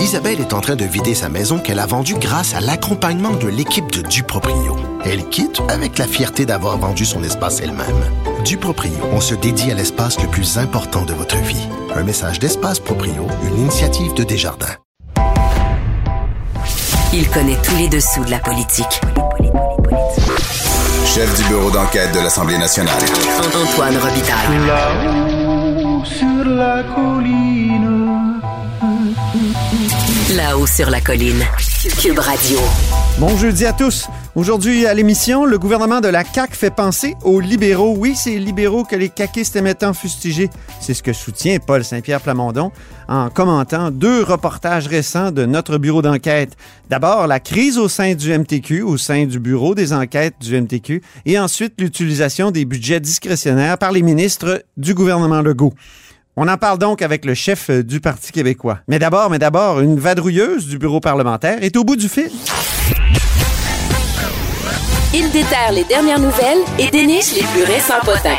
Isabelle est en train de vider sa maison qu'elle a vendue grâce à l'accompagnement de l'équipe de Duproprio. Elle quitte avec la fierté d'avoir vendu son espace elle-même. Duproprio, on se dédie à l'espace le plus important de votre vie. Un message d'Espace Proprio, une initiative de Desjardins. Il connaît tous les dessous de la politique. Chef du bureau d'enquête de l'Assemblée nationale. Antoine Robitaille. Là-haut sur la colline. Là-haut sur la colline. Cube Radio. Bon jeudi à tous. Aujourd'hui à l'émission, le gouvernement de la CAQ fait penser aux libéraux. Oui, c'est libéraux que les caquistes aimaient tant fustiger. C'est ce que soutient Paul Saint-Pierre Plamondon en commentant deux reportages récents de notre bureau d'enquête. D'abord, la crise au sein du MTQ, au sein du bureau des enquêtes du MTQ, et ensuite l'utilisation des budgets discrétionnaires par les ministres du gouvernement Legault. On en parle donc avec le chef du Parti québécois. Mais d'abord, mais d'abord, une vadrouilleuse du bureau parlementaire est au bout du fil. Il déterre les dernières nouvelles et déniche les plus récents potins.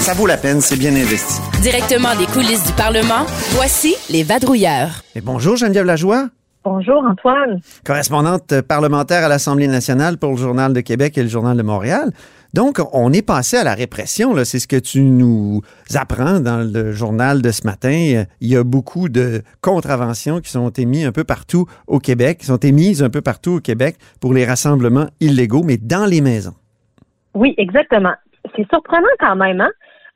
Ça vaut la peine, c'est bien investi. Directement des coulisses du Parlement, voici les vadrouilleurs. Et bonjour Geneviève Lajoie, Bonjour Antoine. correspondante parlementaire à l'Assemblée nationale pour le Journal de Québec et le Journal de Montréal. Donc, on est passé à la répression, c'est ce que tu nous apprends dans le journal de ce matin. Il y a beaucoup de contraventions qui sont émises un peu partout au Québec, qui sont émises un peu partout au Québec pour les rassemblements illégaux, mais dans les maisons. Oui, exactement. C'est surprenant quand même, hein?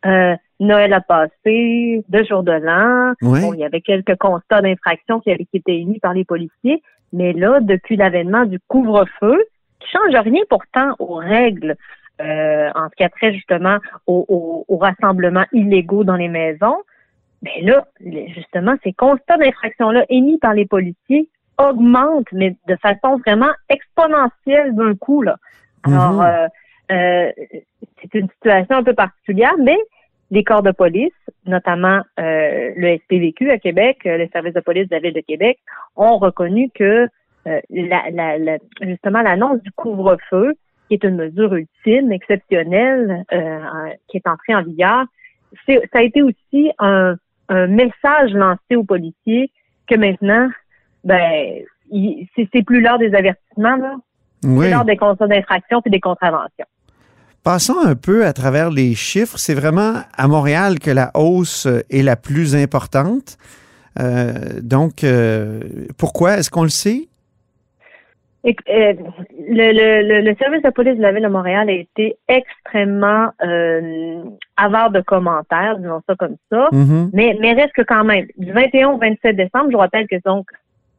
Euh, Noël a passé, deux jours de l'an. Ouais. Bon, il y avait quelques constats d'infraction qui avaient étaient émis par les policiers. Mais là, depuis l'avènement du couvre-feu, qui change rien pourtant aux règles euh, en ce qui a trait justement aux, aux- aux rassemblements illégaux dans les maisons, mais là, justement, ces constats d'infraction-là émis par les policiers augmentent, mais de façon vraiment exponentielle d'un coup. Là. Alors, Mhm. euh, euh, c'est une situation un peu particulière, mais les corps de police, notamment euh, le SPVQ à Québec, euh, le service de police de la ville de Québec, ont reconnu que euh, la, la- la- justement l'annonce du couvre-feu, qui est une mesure ultime, exceptionnelle, euh, qui est entrée en vigueur, c'est- ça a été aussi un, un message lancé aux policiers que maintenant, ben, il- c'est c'est plus l'heure des avertissements, là. Oui. C'est l'heure des constats d'infraction puis des contraventions. Passons un peu à travers les chiffres. C'est vraiment à Montréal que la hausse est la plus importante. Euh, donc, euh, pourquoi? Est-ce qu'on le sait? Et, euh, le, le, le, service de police de la ville de Montréal a été extrêmement euh, avare de commentaires, disons ça comme ça. Mhm. Mais, mais reste que quand même, du 21 au 27 décembre, je vous rappelle que c'est donc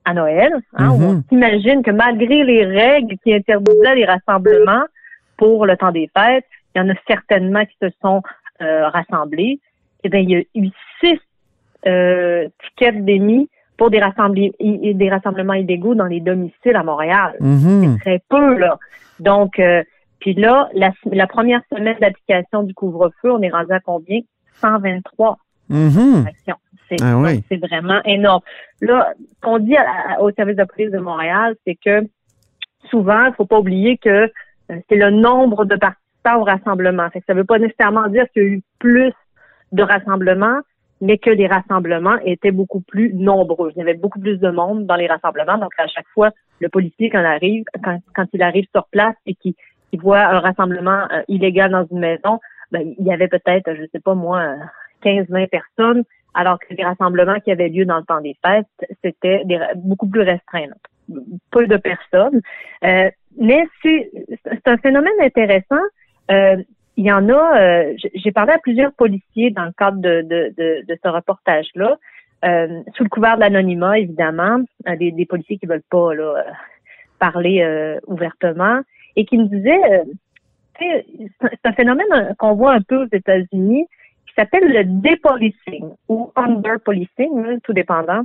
à Noël, hein, on s'imagine que malgré les règles qui interdisaient les rassemblements pour le temps des fêtes, il y en a certainement qui se sont euh, rassemblés. Eh bien, il y a eu six euh, tickets d'émis pour des, rassembli- i- des rassemblements illégaux dans les domiciles à Montréal Mhm. très peu, là. Donc, euh, puis là, la, la première semaine d'application du couvre-feu, on est rendu à combien? 123 Mhm. actions. C'est Ah oui. donc, c'est vraiment énorme. Là, ce qu'on dit à- à- au service de police de Montréal, c'est que souvent, il faut pas oublier que euh, c'est le nombre de participants au rassemblement. Fait que ça veut pas nécessairement dire qu'il y a eu plus de rassemblements, mais que les rassemblements étaient beaucoup plus nombreux. Il y avait beaucoup plus de monde dans les rassemblements. Donc, à chaque fois, le policier, quand il arrive, sur place et qu'il voit un rassemblement euh, illégal dans une maison, ben, il y avait peut-être, je sais pas moi, 15-20 personnes, alors que les rassemblements qui avaient lieu dans le temps des fêtes, c'était beaucoup plus restreint. Peu de personnes. Euh, mais c'est un phénomène intéressant. Euh, il y en a, euh, j'ai parlé à plusieurs policiers dans le cadre de, de, de, de ce reportage-là, euh, sous le couvert de l'anonymat, évidemment, euh, des, des policiers qui veulent pas là, euh, parler euh, ouvertement, et qui me disaient, euh, c'est un phénomène qu'on voit un peu aux États-Unis, qui s'appelle le dépolicing ou underpolicing, hein, tout dépendant.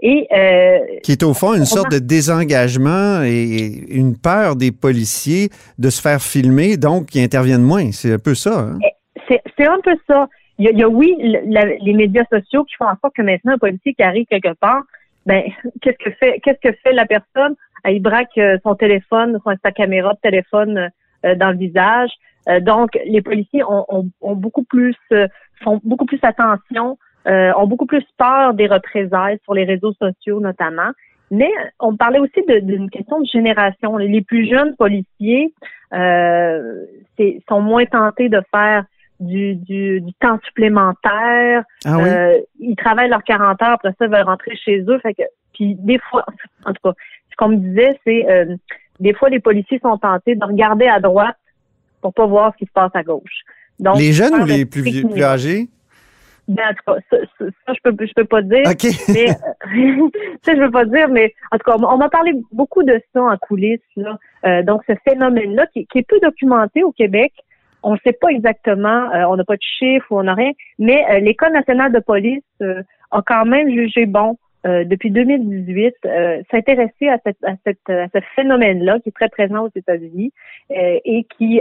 Et euh, Qui est au fond une sorte de désengagement et une peur des policiers de se faire filmer, donc qui interviennent moins. C'est un peu ça. hein? c'est c'est un peu ça. Il y a, il y a, oui, la- les médias sociaux qui font en sorte que maintenant un policier qui arrive quelque part, ben qu'est-ce que fait qu'est-ce que fait la personne? Ah, Il braque euh, son téléphone, son, sa caméra de téléphone euh, dans le visage. Euh, donc les policiers ont, ont, ont beaucoup plus font beaucoup plus attention euh, ont beaucoup plus peur des représailles sur les réseaux sociaux notamment. Mais on parlait aussi d'une question de génération. Les plus jeunes policiers euh, sont moins tentés de faire du, du, temps supplémentaire. Ah oui? Euh, ils travaillent leurs 40 heures, après ça, ils veulent rentrer chez eux. Fait que, puis des fois, en tout cas, ce qu'on me disait, c'est euh, des fois les policiers sont tentés de regarder à droite pour pas voir ce qui se passe à gauche. Donc, les jeunes ou les plus, vieux, plus âgés? Ben, en tout cas, ça, ça, je peux je peux pas dire. OK. mais, ça, je veux pas dire, mais en tout cas, on m'a parlé beaucoup de ça en coulisses. Là. Euh, donc, ce phénomène-là, qui, qui, est peu documenté au Québec, on ne sait pas exactement, euh, on n'a pas de chiffres ou on n'a rien, mais euh, l'École nationale de police a quand même jugé bon euh, depuis 2018, euh, s'intéresser à, cette, à, cette, à ce phénomène-là qui est très présent aux États-Unis euh, et qui,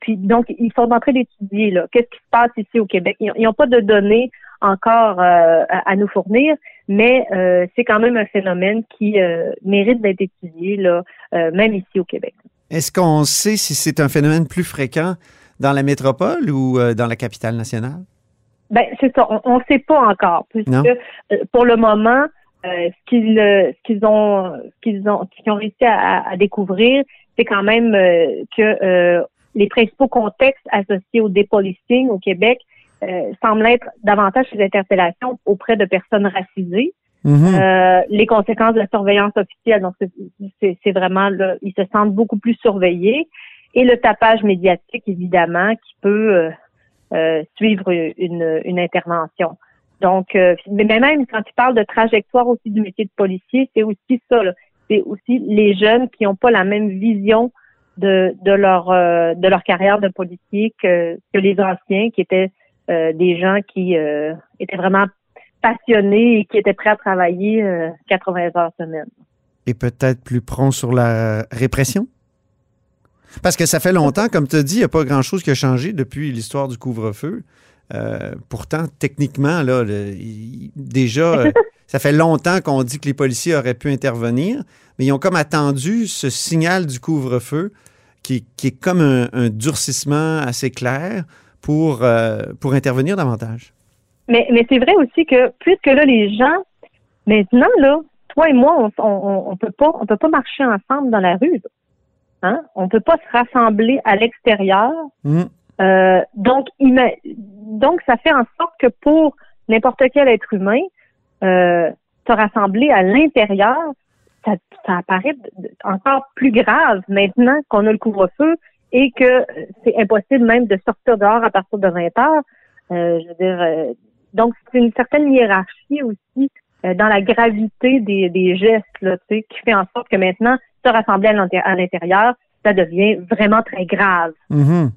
puis donc ils sont en train d'étudier qu'est-ce qui se passe ici au Québec. Ils n'ont pas de données encore à, nous fournir, mais c'est quand même un phénomène qui mérite d'être étudié même ici au Québec. Est-ce qu'on sait si c'est un phénomène plus fréquent dans la métropole ou dans la capitale nationale? Ben c'est ça, on ne sait pas encore, puisque euh, pour le moment, euh, ce qu'ils euh, ce qu'ils ont ce qu'ils ont ce qu'ils ont réussi à, à découvrir, c'est quand même que les principaux contextes associés au dépolicing au Québec semblent être davantage les interpellations auprès de personnes racisées. Mm-hmm. les conséquences de la surveillance officielle, donc c'est vraiment là, ils se sentent beaucoup plus surveillés et le tapage médiatique évidemment qui peut euh, suivre une, une, intervention. Donc, euh, mais même quand tu parles de trajectoire aussi du métier de policier, c'est aussi ça. C'est aussi les jeunes qui n'ont pas la même vision de, de leur euh, de leur carrière de policier que, que les anciens, qui étaient des gens qui étaient vraiment passionnés et qui étaient prêts à travailler 80 heures semaine. Et peut-être plus prompt sur la répression? Parce que ça fait longtemps, comme tu as dit, il n'y a pas grand-chose qui a changé depuis l'histoire du couvre-feu. Euh, pourtant, techniquement, là, déjà, euh, ça fait longtemps qu'on dit que les policiers auraient pu intervenir, mais ils ont comme attendu ce signal du couvre-feu qui, est comme un, durcissement assez clair pour, euh, pour intervenir davantage. Mais, mais c'est vrai aussi que puisque là, les gens, maintenant, là, toi et moi, on ne peut, pas, on peut pas marcher ensemble dans la rue. Hein? On ne peut pas se rassembler à l'extérieur. Mm. Euh, donc, donc, ça fait en sorte que pour n'importe quel être humain, euh, se rassembler à l'intérieur, ça, apparaît encore plus grave maintenant qu'on a le couvre-feu et que c'est impossible même de sortir dehors à partir de 20 heures. Euh, je veux dire, donc c'est une certaine hiérarchie aussi dans la gravité des, des gestes là, qui fait en sorte que maintenant rassembler à l'intérieur, ça devient vraiment très grave. Mm-hmm.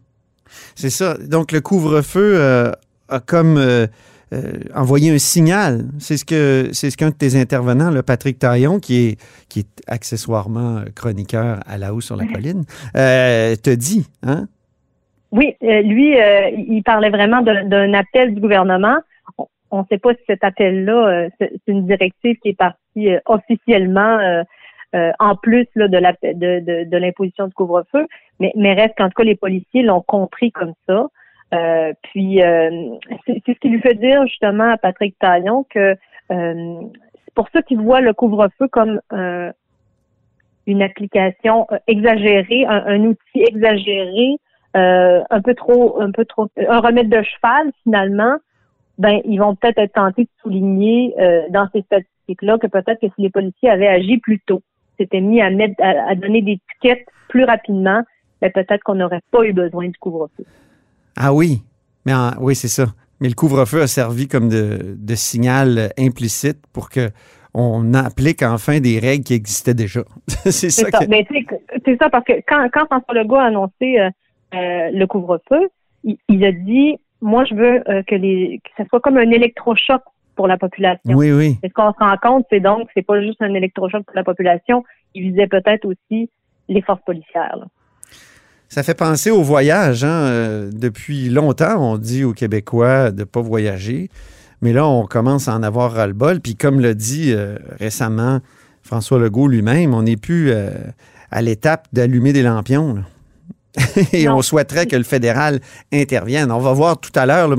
C'est ça. Donc, le couvre-feu euh, a comme euh, euh, envoyé un signal. C'est ce que c'est ce qu'un de tes intervenants, le Patrick Taillon, qui est, qui est accessoirement chroniqueur à la haut sur la colline, te dit. Hein? Oui, lui, il parlait vraiment d'un appel du gouvernement. On ne sait pas si cet appel-là, c'est une directive qui est partie officiellement euh, en plus là, de, la, de, de, de l'imposition du couvre-feu, mais, mais reste qu'en tout cas, les policiers l'ont compris comme ça. Euh, puis euh, c'est, ce qui lui fait dire justement à Patrick Taillon que c'est pour ça qu'il voit le couvre-feu comme une application exagérée, un, outil exagéré, un peu trop, un peu trop, un remède de cheval finalement. Ben, ils vont peut-être être tentés de souligner dans ces statistiques-là que peut-être que si les policiers avaient agi plus tôt, s'était mis à, mettre, à, donner des tickets plus rapidement, ben, peut-être qu'on n'aurait pas eu besoin du couvre-feu. Ah oui, mais oui, c'est ça. Mais le couvre-feu a servi comme de, signal implicite pour que on applique enfin des règles qui existaient déjà. c'est ça. Ben, c'est ça, parce que quand, quand François Legault a annoncé euh, euh, le couvre-feu, il, a dit moi, je veux euh, que les que ça soit comme un électrochoc pour la population. Oui, oui. Et ce qu'on se rend compte, c'est donc c'est pas juste un électrochoc pour la population, il visait peut-être aussi les forces policières. Ça fait penser au voyage. Hein? Euh, depuis longtemps, on dit aux Québécois de ne pas voyager. Mais là, on commence à en avoir ras-le-bol. Puis comme l'a dit euh, récemment François Legault lui-même, on n'est plus euh, à l'étape d'allumer des lampions. Et Non. on souhaiterait que le fédéral intervienne. On va voir tout à l'heure,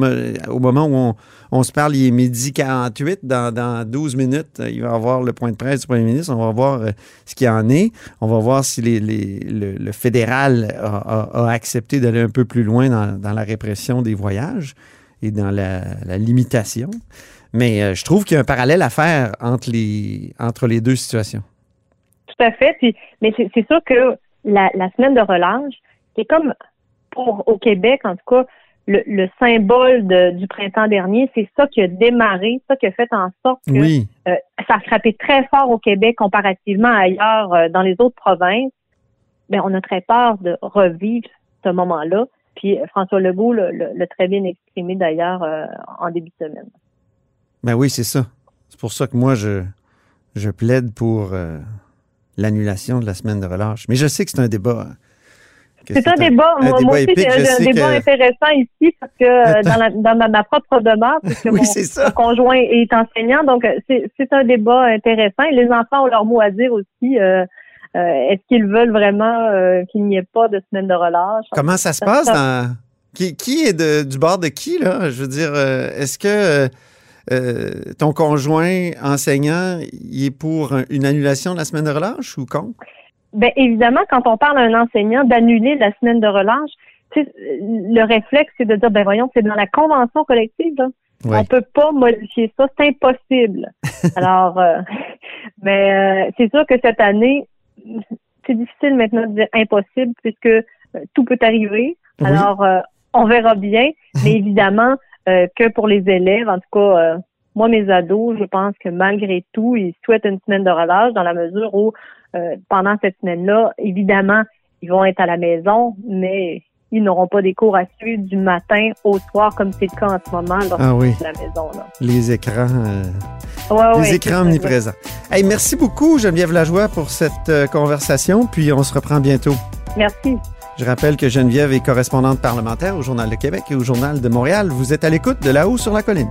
au moment où on, on se parle, il est midi 48. Dans, dans 12 minutes, euh, il va y avoir le point de presse du premier ministre. On va voir euh, ce qu'il en est. On va voir si les- les- le, fédéral a, accepté d'aller un peu plus loin dans, dans la répression des voyages et dans la, la limitation. Mais euh, je trouve qu'il y a un parallèle à faire entre les, entre les deux situations. Tout à fait. Puis, mais c'est c'est sûr que la, la semaine de relâche, qui est comme pour au Québec, en tout cas, le, le symbole de- du printemps dernier, c'est ça qui a démarré, ça qui a fait en sorte que Oui. euh, ça a frappé très fort au Québec comparativement à ailleurs euh, dans les autres provinces. Mais on a très peur de revivre ce moment-là. Puis euh, François Legault l'a très bien exprimé d'ailleurs euh, en début de semaine. Ben oui, c'est ça. C'est pour ça que moi, je, je plaide pour l'annulation de la semaine de relâche. Mais je sais que c'est un débat. hein, C'est un débat, un moi, débat moi aussi, c'est un sais débat que- intéressant ici parce que euh, dans, la- dans ma, ma propre demeure, puisque Oui, mon, conjoint est enseignant, donc euh, c'est un débat intéressant. Et les enfants ont leur mot à dire aussi. euh, euh, Est-ce qu'ils veulent vraiment euh, qu'il n'y ait pas de semaine de relâche? Comment ça se passe dans. Qui, qui est de- du bord de qui, là? Je veux dire, est-ce que ton conjoint enseignant, il est pour un- une annulation de la semaine de relâche ou contre? Ben évidemment, quand on parle à un enseignant d'annuler la semaine de relâche, tu sais, le réflexe, c'est de dire, ben voyons, c'est dans la convention collective, là. Ouais. On peut pas modifier ça, c'est impossible. Alors, euh, mais euh, c'est sûr que cette année, c'est difficile maintenant de dire impossible puisque euh, tout peut arriver. Oui. Alors, euh, on verra bien, mais évidemment euh, que pour les élèves, en tout cas, euh, moi, mes ados, je pense que malgré tout, ils souhaitent une semaine de relâche dans la mesure où, euh, pendant cette semaine-là, évidemment, ils vont être à la maison, mais ils n'auront pas des cours à suivre du matin au soir, comme c'est le cas en ce moment lorsqu'ils Ah oui. sont à la maison. Là. Les écrans. euh, Ouais, les ouais, écrans omniprésents. Hey, merci beaucoup, Geneviève Lajoie, pour cette euh, conversation. Puis on se reprend bientôt. Merci. Je rappelle que Geneviève est correspondante parlementaire au Journal de Québec et au Journal de Montréal. Vous êtes à l'écoute de là-haut sur la colline.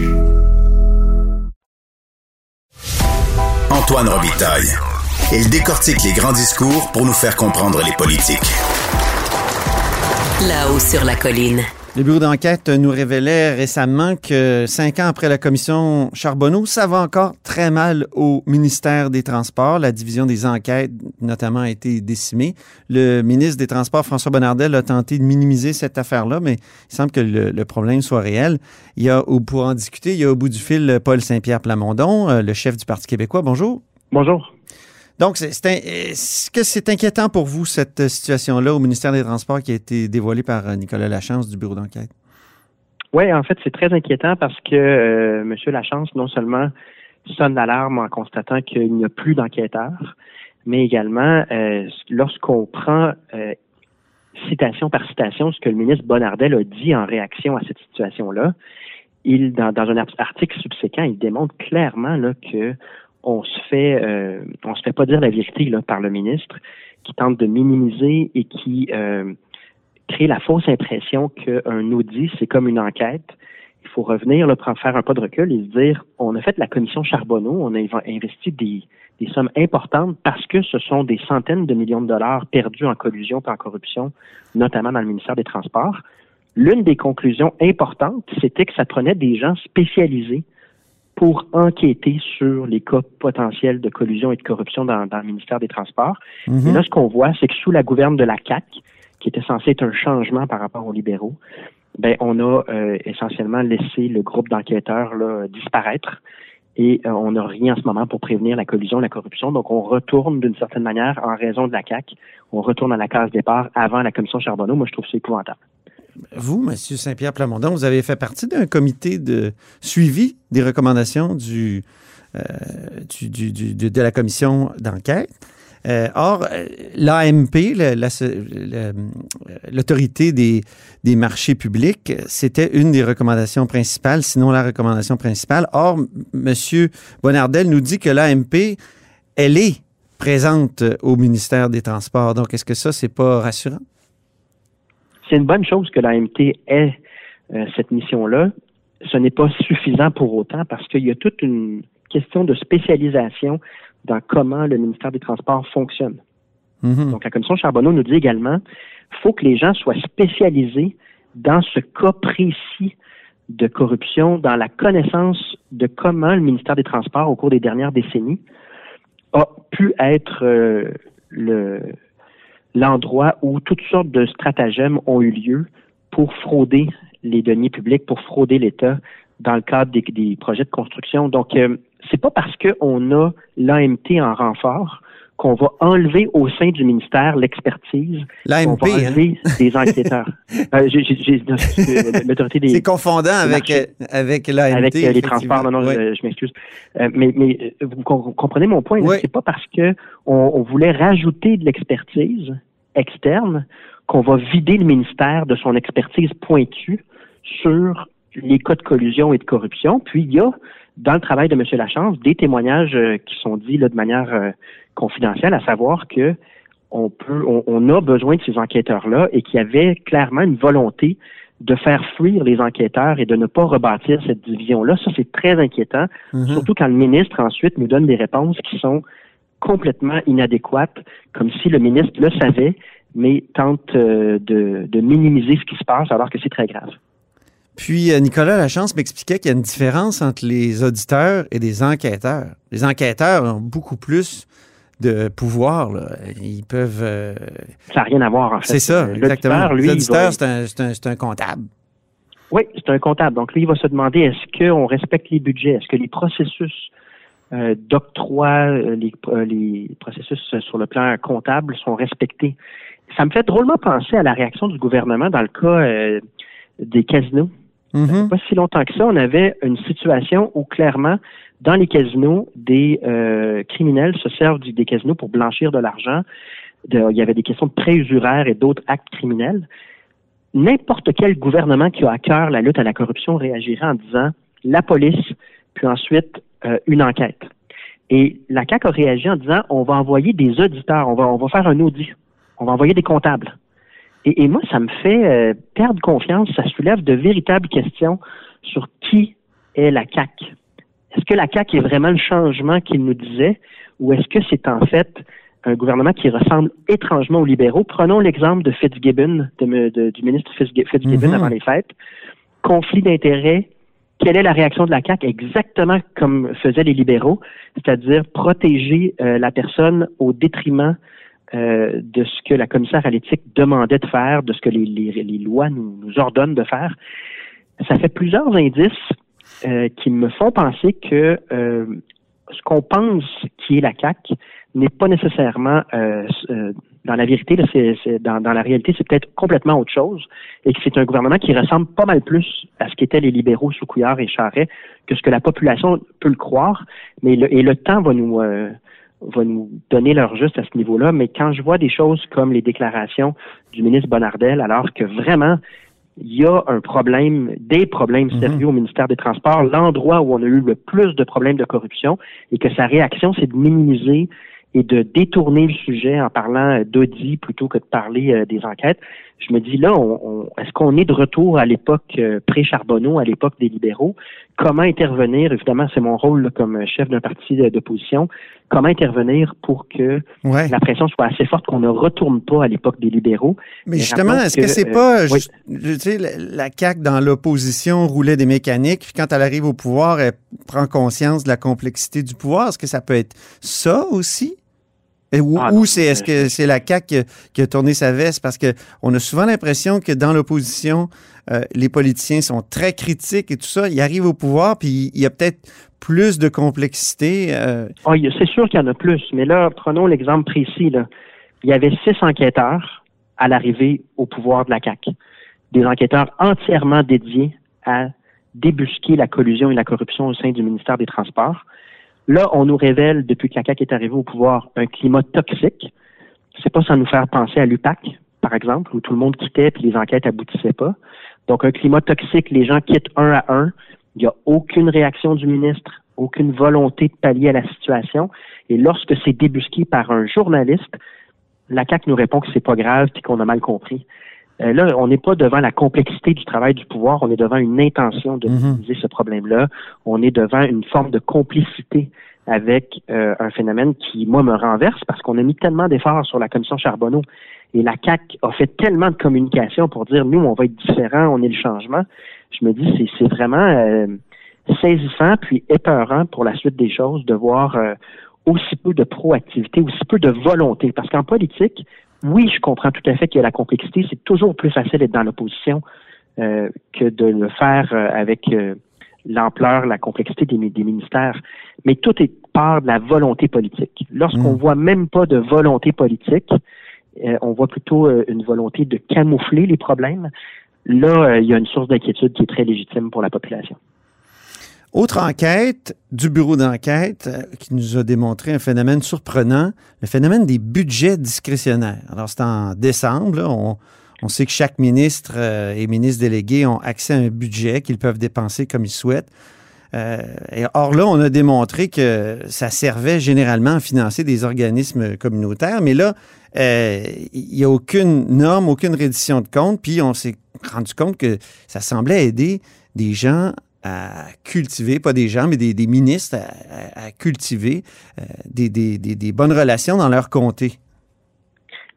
Il décortique les grands discours pour nous faire comprendre les politiques. Là-haut sur la colline. Le bureau d'enquête nous révélait récemment que cinq ans après la commission Charbonneau, ça va encore très mal au ministère des Transports. La division des enquêtes, notamment, a été décimée. Le ministre des Transports, François Bonnardel, a tenté de minimiser cette affaire-là, mais il semble que le, problème soit réel. Il y a, pour en discuter, il y a au bout du fil Paul Saint-Pierre Plamondon, euh, le chef du Parti québécois. Bonjour. Bonjour. Donc, c'est- est-ce que c'est inquiétant pour vous, cette euh, situation-là au ministère des Transports qui a été dévoilée par euh, Nicolas Lachance du bureau d'enquête? Oui, en fait, c'est très inquiétant parce que euh, M. Lachance, non seulement sonne l'alarme en constatant qu'il n'y a plus d'enquêteurs, mais également, lorsqu'on prend citation par citation ce que le ministre Bonnardel a dit en réaction à cette situation-là, il, dans, dans un art- article subséquent, il démontre clairement là, que on se fait euh, on se fait pas dire la vérité là, par le ministre, qui tente de minimiser et qui euh, crée la fausse impression qu'un audit, c'est comme une enquête. Il faut revenir, là, prendre- faire un pas de recul et se dire, on a fait la commission Charbonneau, on a inv- investi des, des sommes importantes parce que ce sont des centaines de millions de dollars perdus en collusion et en corruption, notamment dans le ministère des Transports. L'une des conclusions importantes, c'était que ça prenait des gens spécialisés pour enquêter sur les cas potentiels de collusion et de corruption dans, dans le ministère des Transports. Mhm. Et là, ce qu'on voit, c'est que sous la gouverne de la CAC, qui était censé être un changement par rapport aux libéraux, ben on a euh, essentiellement laissé le groupe d'enquêteurs là, disparaître et euh, on n'a rien en ce moment pour prévenir la collusion, la corruption. Donc on retourne d'une certaine manière en raison de la CAC, on retourne à la case départ avant la commission Charbonneau. Moi, je trouve ça épouvantable. Vous, M. Saint-Pierre Plamondon, vous avez fait partie d'un comité de suivi des recommandations euh, de, la commission d'enquête. Euh, or, euh, l'AMP, l'autorité des, des marchés publics, c'était une des recommandations principales, sinon la recommandation principale. Or, M. Bonardel nous dit que l'AMP, elle est présente au ministère des Transports. Donc, est-ce que ça, c'est pas rassurant? C'est une bonne chose que l'AMT ait euh, cette mission-là. Ce n'est pas suffisant pour autant parce qu'il y a toute une question de spécialisation dans comment le ministère des Transports fonctionne. Mhm. Donc, la commission Charbonneau nous dit également faut que les gens soient spécialisés dans ce cas précis de corruption, dans la connaissance de comment le ministère des Transports, au cours des dernières décennies, a pu être euh, le l'endroit où toutes sortes de stratagèmes ont eu lieu pour frauder les deniers publics, pour frauder l'État dans le cadre des, projets de construction. Donc, euh, c'est pas parce qu'on a l'AMT en renfort qu'on va enlever au sein du ministère l'expertise. L'AMP, On va enlever des enquêteurs. Euh, L'autorité des C'est confondant avec, marchés. euh, avec l'AMT. avec euh, les transports. Non, non, Oui. je, je m'excuse. Euh, mais mais vous com- comprenez mon point. Oui. C'est pas parce que on, on voulait rajouter de l'expertise externe qu'on va vider le ministère de son expertise pointue sur les cas de collusion et de corruption. Puis il y a dans le travail de M. Lachance des témoignages euh, qui sont dits là, de manière euh, confidentielle, à savoir que on peut, on, on a besoin de ces enquêteurs-là et qu'il y avait clairement une volonté de faire fuir les enquêteurs et de ne pas rebâtir cette division-là. Ça, c'est très inquiétant, Mhm. surtout quand le ministre ensuite nous donne des réponses qui sont complètement inadéquates, comme si le ministre le savait, mais tente euh, de, de minimiser ce qui se passe alors que c'est très grave. Puis euh, Nicolas Lachance m'expliquait qu'il y a une différence entre les auditeurs et les enquêteurs. Les enquêteurs ont beaucoup plus de pouvoir. là. Ils peuvent. euh, Ça n'a rien à voir, en fait. c'est ça, Euh, exactement. l'auditeur, c'est un, un- un comptable. Oui, c'est un comptable. Donc, lui, il va se demander est-ce qu'on respecte les budgets, est-ce que les processus euh, d'octroi, les, les processus sur le plan comptable sont respectés? Ça me fait drôlement penser à la réaction du gouvernement dans le cas euh, des casinos. Mhm. Pas si longtemps que ça, on avait une situation où clairement, dans les casinos, des euh, criminels se servent du- des casinos pour blanchir de l'argent. Il y avait des questions de prêts usuraires et d'autres actes criminels. N'importe quel gouvernement qui a à cœur la lutte à la corruption réagirait en disant la police, puis ensuite euh, une enquête. Et la CAQ a réagi en disant on va envoyer des auditeurs, on va, on va faire un audit, on va envoyer des comptables. Et, et moi, ça me fait euh, perdre confiance, ça soulève de véritables questions sur qui est la CAQ. Est-ce que la CAQ est vraiment le changement qu'il nous disait ou est-ce que c'est en fait un gouvernement qui ressemble étrangement aux libéraux? Prenons l'exemple de Fitzgibbon, de me- de- du ministre Fitzgi- Fitzgibbon Mhm. avant les fêtes. Conflit d'intérêts. Quelle est la réaction de la CAQ? Exactement comme faisaient les libéraux, c'est-à-dire protéger euh, la personne au détriment euh, de ce que la commissaire à l'éthique demandait de faire, de ce que les, les- les lois nous, ordonnent de faire. Ça fait plusieurs indices euh, qui me font penser que euh, ce qu'on pense qui est la CAQ n'est pas nécessairement euh, euh, dans la vérité, là, c'est, c'est- dans, la réalité, c'est peut-être complètement autre chose et que c'est un gouvernement qui ressemble pas mal plus à ce qu'étaient les libéraux sous Couillard et Charret que ce que la population peut le croire. Mais le, et le temps va nous va nous donner leur juste à ce niveau-là. Mais quand je vois des choses comme les déclarations du ministre Bonnardel, alors que vraiment il y a un problème, des problèmes Mhm. sérieux au ministère des Transports, l'endroit où on a eu le plus de problèmes de corruption, et que sa réaction, c'est de minimiser et de détourner le sujet en parlant euh, d'audit plutôt que de parler euh, des enquêtes. Je me dis là, on, on- est-ce qu'on est de retour à l'époque euh, pré-Charbonneau, à l'époque des libéraux? Comment intervenir? Évidemment, c'est mon rôle là, comme chef d'un parti de- d'opposition. Comment intervenir pour que Ouais. la pression soit assez forte qu'on ne retourne pas à l'époque des libéraux? Mais Mais justement, est-ce que que, c'est euh, pas, oui. ju- tu sais, la, la CAQ dans l'opposition roulait des mécaniques, puis quand elle arrive au pouvoir, elle prend conscience de la complexité du pouvoir. Est-ce que ça peut être ça aussi? Ou Ah ou c'est est-ce que c'est la CAQ qui a, qui a tourné sa veste? Parce que on a souvent l'impression que dans l'opposition, euh, les politiciens sont très critiques et tout ça. Ils arrivent au pouvoir, puis il y a peut-être plus de complexité. euh, il y a- c'est sûr qu'il y en a plus, mais là, prenons l'exemple précis. Là. Il y avait six enquêteurs à l'arrivée au pouvoir de la CAQ. Des enquêteurs entièrement dédiés à débusquer la collusion et la corruption au sein du ministère des Transports. Là, on nous révèle, depuis que la CAQ est arrivée au pouvoir, un climat toxique. C'est pas sans nous faire penser à l'UPAC, par exemple, où tout le monde quittait puis les enquêtes aboutissaient pas. Donc, un climat toxique, les gens quittent un à un. Il n'y a aucune réaction du ministre, aucune volonté de pallier à la situation. Et lorsque c'est débusqué par un journaliste, la CAQ nous répond que c'est pas grave et qu'on a mal compris. Euh, là, on n'est pas devant la complexité du travail du pouvoir, on est devant une intention de minimiser ce problème-là. On est devant une forme de complicité avec euh, un phénomène qui, moi, me renverse parce qu'on a mis tellement d'efforts sur la commission Charbonneau et la CAC a fait tellement de communication pour dire nous, on va être différent, on est le changement. Je me dis c'est vraiment euh, saisissant puis épeurant pour la suite des choses de voir aussi peu de proactivité, aussi peu de volonté. Parce qu'en politique, oui, je comprends tout à fait qu'il y a la complexité. C'est toujours plus facile d'être dans l'opposition euh, que de le faire euh, avec euh, l'ampleur, la complexité des, ministères. Mais tout est part de la volonté politique. Lorsqu'on Mm. voit même pas de volonté politique, on voit plutôt une volonté de camoufler les problèmes. Là, il y a une source d'inquiétude qui est très légitime pour la population. Autre enquête du bureau d'enquête euh, qui nous a démontré un phénomène surprenant, le phénomène des budgets discrétionnaires. Alors, c'est en décembre, on, sait que chaque ministre euh, et ministre délégué ont accès à un budget qu'ils peuvent dépenser comme ils souhaitent. Euh, et or là, on a démontré que ça servait généralement à financer des organismes communautaires, mais là, il n'y a aucune norme, aucune reddition de compte, puis on s'est rendu compte que ça semblait aider des gens à cultiver, pas des gens, mais des, des ministres à, à- à cultiver euh, des, des- des- des bonnes relations dans leur comté.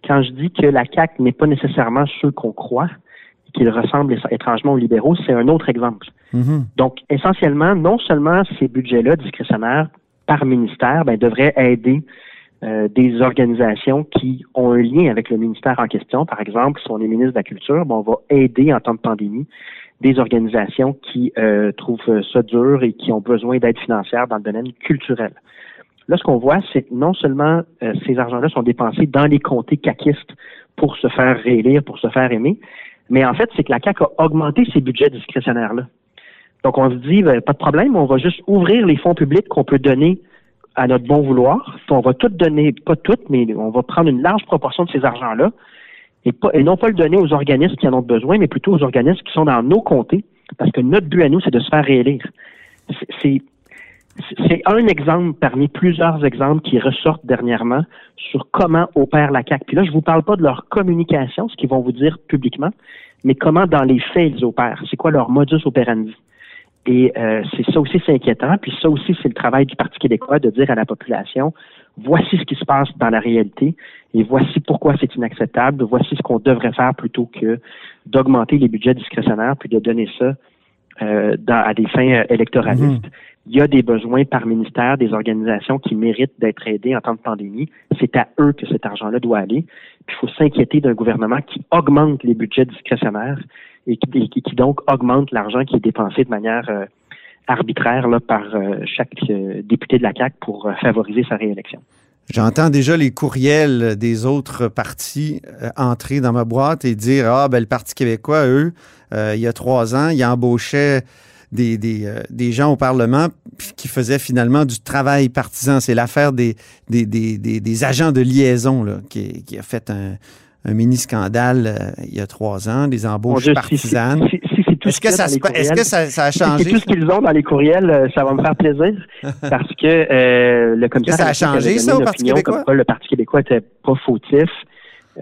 quand je dis que la CAQ n'est pas nécessairement ceux qu'on croit, et qu'ils ressemblent étrangement aux libéraux, c'est un autre exemple. Mhm. Donc, essentiellement, non seulement ces budgets-là discrétionnaires par ministère ben, devraient aider euh, des organisations qui ont un lien avec le ministère en question. Par exemple, si on est ministre de la Culture, ben, on va aider en temps de pandémie des organisations qui euh, trouvent ça dur et qui ont besoin d'aide financière dans le domaine culturel. Là, ce qu'on voit, c'est que non seulement euh, ces argents-là sont dépensés dans les comtés caquistes pour se faire réélire, pour se faire aimer, mais en fait, c'est que la CAQ a augmenté ses budgets discrétionnaires-là. Donc, on se dit, ben, pas de problème, on va juste ouvrir les fonds publics qu'on peut donner à notre bon vouloir. On va tout donner, pas tout, mais on va prendre une large proportion de ces argents-là et, pas, et non pas le donner aux organismes qui en ont besoin, mais plutôt aux organismes qui sont dans nos comtés, parce que notre but à nous, c'est de se faire réélire. C'est- C'est un exemple parmi plusieurs exemples qui ressortent dernièrement sur comment opère la CAQ. Puis là, je vous parle pas de leur communication, ce qu'ils vont vous dire publiquement, mais comment dans les faits ils opèrent. C'est quoi leur modus operandi? Et euh, c'est ça aussi, c'est inquiétant. Puis ça aussi, c'est le travail du Parti québécois de dire à la population, voici ce qui se passe dans la réalité et voici pourquoi c'est inacceptable. Voici ce qu'on devrait faire plutôt que d'augmenter les budgets discrétionnaires puis de donner ça euh, dans- à des fins euh, électoralistes. Il y a des besoins par ministère, des organisations qui méritent d'être aidées en temps de pandémie. C'est à eux que cet argent-là doit aller. Puis il faut s'inquiéter d'un gouvernement qui augmente les budgets discrétionnaires et qui, donc augmente l'argent qui est dépensé de manière euh, arbitraire là, par euh, chaque euh, député de la CAQ pour favoriser sa réélection. J'entends déjà les courriels des autres partis entrer dans ma boîte et dire Ah, ben le Parti québécois, eux, il y a trois ans, ils embauchaient des, des, des gens au Parlement qui faisaient finalement du travail partisan. C'est l'affaire des, des, agents de liaison qui, qui a fait un, un mini-scandale euh, il y a trois ans, des embauches Dieu, partisanes. si- Est-ce que, ça, est-ce que ça, ça a changé? C'est tout ce qu'ils ont dans les courriels, euh, ça va me faire plaisir parce que euh, le commissaire ça a changé, ça, au Parti québécois? Comme quoi le Parti québécois était pas fautif.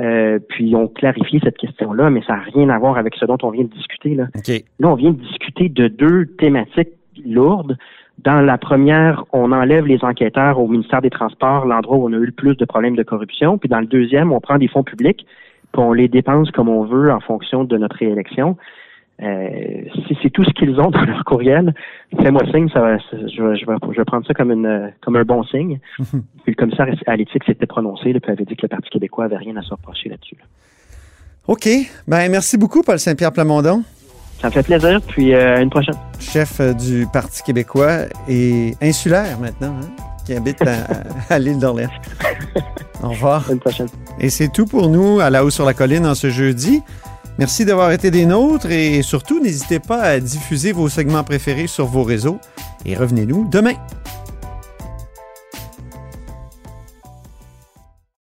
Euh, puis ils ont clarifié cette question-là, mais ça n'a rien à voir avec ce dont on vient de discuter. Là, OK. là on vient de discuter de deux thématiques lourdes. Dans la première, on enlève les enquêteurs au ministère des Transports, l'endroit où on a eu le plus de problèmes de corruption. Puis dans le deuxième, on prend des fonds publics, puis on les dépense comme on veut en fonction de notre réélection. Euh, si c'est tout ce qu'ils ont dans leur courriel, fais-moi signe, ça va, je, vais, je, vais, je vais prendre ça comme, une, comme un bon signe. puis le commissaire à l'éthique s'était prononcé, là, puis avait dit que le Parti québécois avait rien à se reprocher là-dessus. là. OK. Ben, merci beaucoup, Paul Saint-Pierre Plamondon. Ça me fait plaisir, puis euh, à une prochaine. chef euh, du Parti québécois et insulaire maintenant, hein, qui habite à, à l'île d'Orléans. Au revoir. À une prochaine. Et c'est tout pour nous à La Haut sur la Colline en ce jeudi. Merci d'avoir été des nôtres et surtout, n'hésitez pas à diffuser vos segments préférés sur vos réseaux et revenez-nous demain.